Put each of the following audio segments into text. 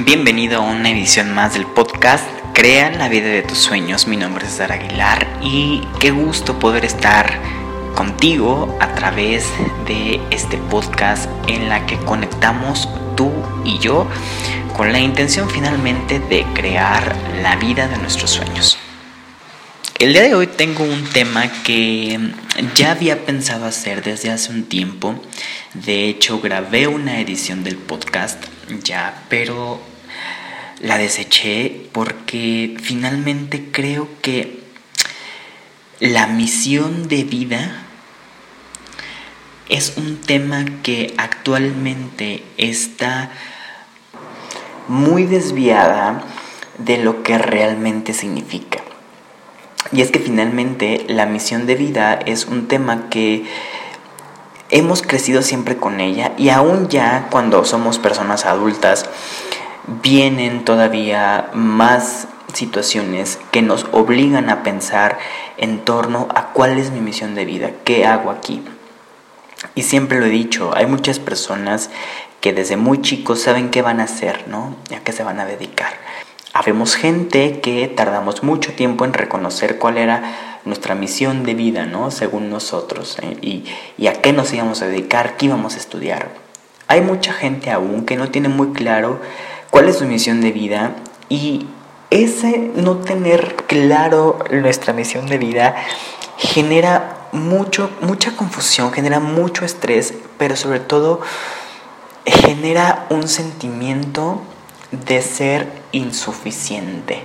Bienvenido a una edición más del podcast Crea la vida de tus sueños. Mi nombre es César Aguilar y qué gusto poder estar contigo a través de este podcast en la que conectamos tú y yo con la intención finalmente de crear la vida de nuestros sueños. El día de hoy tengo un tema que ya había pensado hacer desde hace un tiempo. De hecho, grabé una edición del podcast ya, pero la deseché porque finalmente creo que la misión de vida es un tema que actualmente está muy desviada de lo que realmente significa. Y es que finalmente la misión de vida es un tema que hemos crecido siempre con ella y aún ya cuando somos personas adultas vienen todavía más situaciones que nos obligan a pensar en torno a cuál es mi misión de vida, qué hago aquí. Y siempre lo he dicho, hay muchas personas que desde muy chicos saben qué van a hacer, ¿no? a qué se van a dedicar. Habemos gente que tardamos mucho tiempo en reconocer cuál era nuestra misión de vida, ¿no? Según nosotros, ¿eh? y, y a qué nos íbamos a dedicar, qué íbamos a estudiar. Hay mucha gente aún que no tiene muy claro cuál es su misión de vida y ese no tener claro nuestra misión de vida genera mucho, mucha confusión, genera mucho estrés, pero sobre todo genera un sentimiento de ser insuficiente,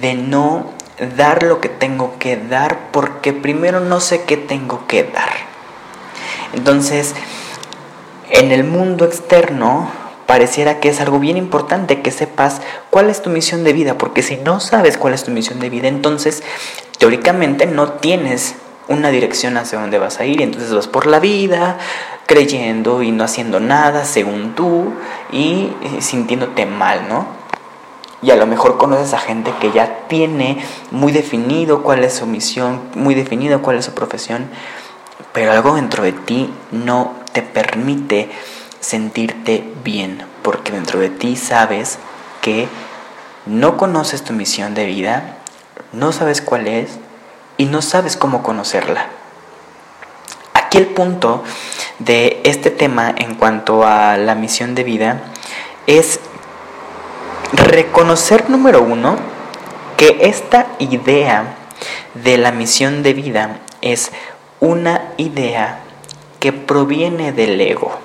de no dar lo que tengo que dar porque primero no sé qué tengo que dar. Entonces, en el mundo externo pareciera que es algo bien importante que sepas cuál es tu misión de vida, porque si no sabes cuál es tu misión de vida, entonces teóricamente no tienes una dirección hacia dónde vas a ir, y entonces vas por la vida creyendo y no haciendo nada según tú y eh, sintiéndote mal, ¿no? Y a lo mejor conoces a gente que ya tiene muy definido cuál es su misión, muy definido cuál es su profesión, pero algo dentro de ti no te permite sentirte bien, porque dentro de ti sabes que no conoces tu misión de vida, no sabes cuál es y no sabes cómo conocerla. Aquí el punto de este tema en cuanto a la misión de vida es reconocer, número uno, que esta idea de la misión de vida es una idea que proviene del ego.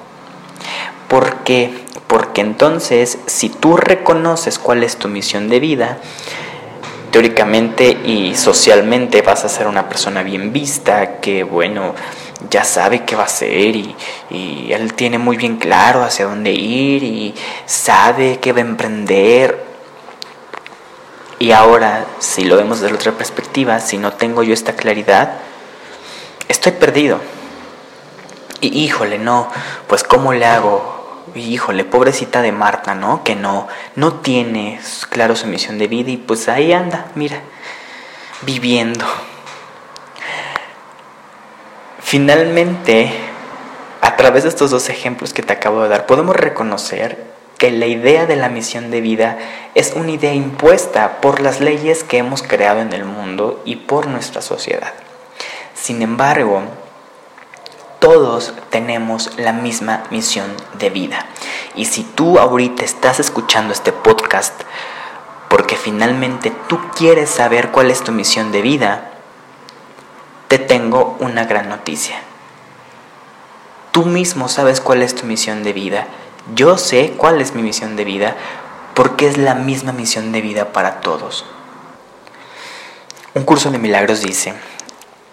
¿Por qué? Porque entonces, si tú reconoces cuál es tu misión de vida, teóricamente y socialmente vas a ser una persona bien vista, que bueno, ya sabe qué va a hacer y, él tiene muy bien claro hacia dónde ir y sabe qué va a emprender. Y ahora, si lo vemos desde otra perspectiva, si no tengo yo esta claridad, estoy perdido. Y híjole, no, pues ¿cómo le hago? híjole, pobrecita de Marta, ¿no? Que no, no tiene claro su misión de vida y pues ahí anda, mira, viviendo. Finalmente, a través de estos dos ejemplos que te acabo de dar, podemos reconocer que la idea de la misión de vida es una idea impuesta por las leyes que hemos creado en el mundo y por nuestra sociedad. Sin embargo, todos tenemos la misma misión de vida. Y si tú ahorita estás escuchando este podcast porque finalmente tú quieres saber cuál es tu misión de vida, te tengo una gran noticia. Tú mismo sabes cuál es tu misión de vida. Yo sé cuál es mi misión de vida porque es la misma misión de vida para todos. Un curso de milagros dice,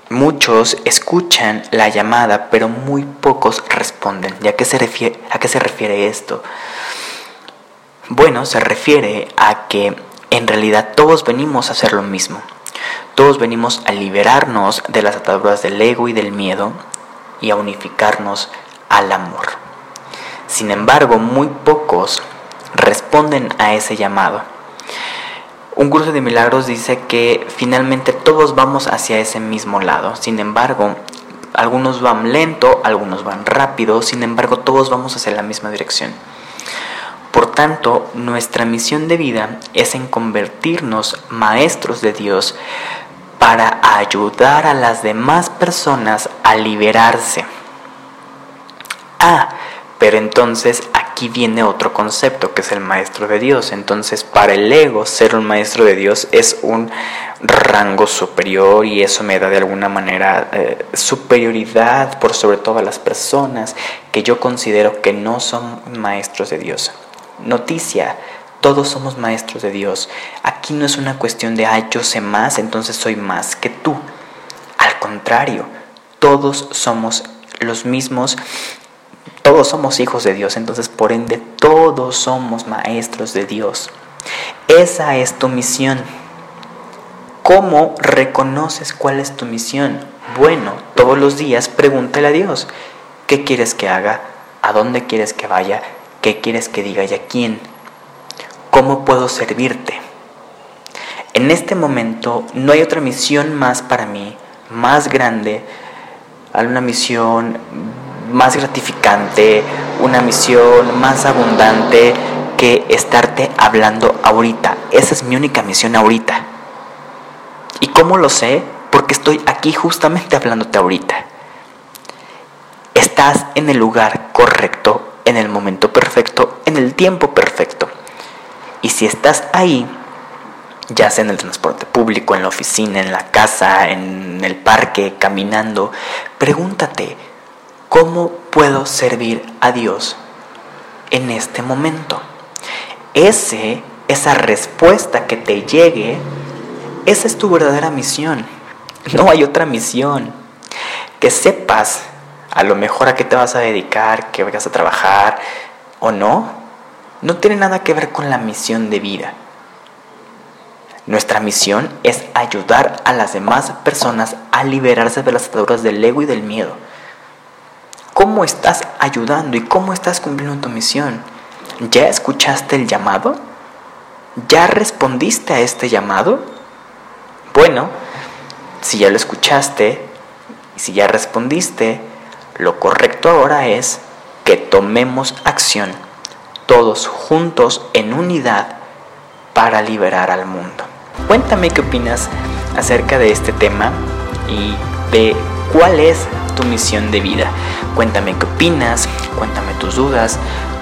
muchos escuchan la llamada, pero muy pocos responden. ¿Y a qué se refiere, a qué se refiere esto? Bueno, se refiere a que en realidad todos venimos a hacer lo mismo. Todos venimos a liberarnos de las ataduras del ego y del miedo y a unificarnos al amor. Sin embargo, muy pocos responden a ese llamado. Un curso de milagros dice que finalmente todos vamos hacia ese mismo lado. Sin embargo, algunos van lento, algunos van rápido, sin embargo todos vamos hacia la misma dirección. Por tanto, nuestra misión de vida es en convertirnos maestros de Dios para ayudar a las demás personas a liberarse. Ah, pero entonces aquí viene otro concepto que es el maestro de Dios. Entonces para el ego ser un maestro de Dios es un rango superior y eso me da de alguna manera eh, superioridad por sobre todas las personas que yo considero que no son maestros de Dios. Noticia, todos somos maestros de Dios. Aquí no es una cuestión de, ay, yo sé más, entonces soy más que tú. Al contrario, todos somos los mismos todos somos hijos de Dios, entonces por ende todos somos maestros de Dios. Esa es tu misión. ¿Cómo reconoces cuál es tu misión? Bueno, todos los días pregúntale a Dios, ¿qué quieres que haga? ¿A dónde quieres que vaya? ¿Qué quieres que diga y a quién? ¿Cómo puedo servirte? En este momento no hay otra misión más para mí, más grande, una misión más gratificante, una misión más abundante que estarte hablando ahorita. Esa es mi única misión ahorita. ¿Y cómo lo sé? Porque estoy aquí justamente hablándote ahorita. Estás en el lugar correcto, en el momento perfecto, en el tiempo perfecto. Y si estás ahí, ya sea en el transporte público, en la oficina, en la casa, en el parque, caminando, pregúntate, ¿Cómo puedo servir a Dios en este momento? Ese, esa respuesta que te llegue, esa es tu verdadera misión. No hay otra misión. Que sepas a lo mejor a qué te vas a dedicar, que vayas a trabajar o no, no tiene nada que ver con la misión de vida. Nuestra misión es ayudar a las demás personas a liberarse de las ataduras del ego y del miedo cómo estás ayudando y cómo estás cumpliendo tu misión. ¿Ya escuchaste el llamado? ¿Ya respondiste a este llamado? Bueno, si ya lo escuchaste y si ya respondiste, lo correcto ahora es que tomemos acción, todos juntos en unidad, para liberar al mundo. Cuéntame qué opinas acerca de este tema y de cuál es tu misión de vida. Cuéntame qué opinas, cuéntame tus dudas,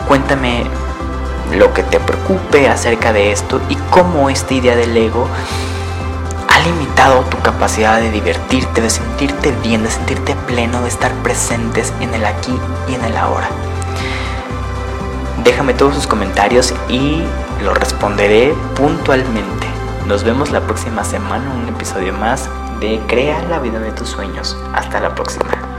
cuéntame lo que te preocupe acerca de esto y cómo esta idea del ego ha limitado tu capacidad de divertirte, de sentirte bien, de sentirte pleno, de estar presentes en el aquí y en el ahora. Déjame todos sus comentarios y los responderé puntualmente. Nos vemos la próxima semana en un episodio más de Crea la vida de tus sueños. Hasta la próxima.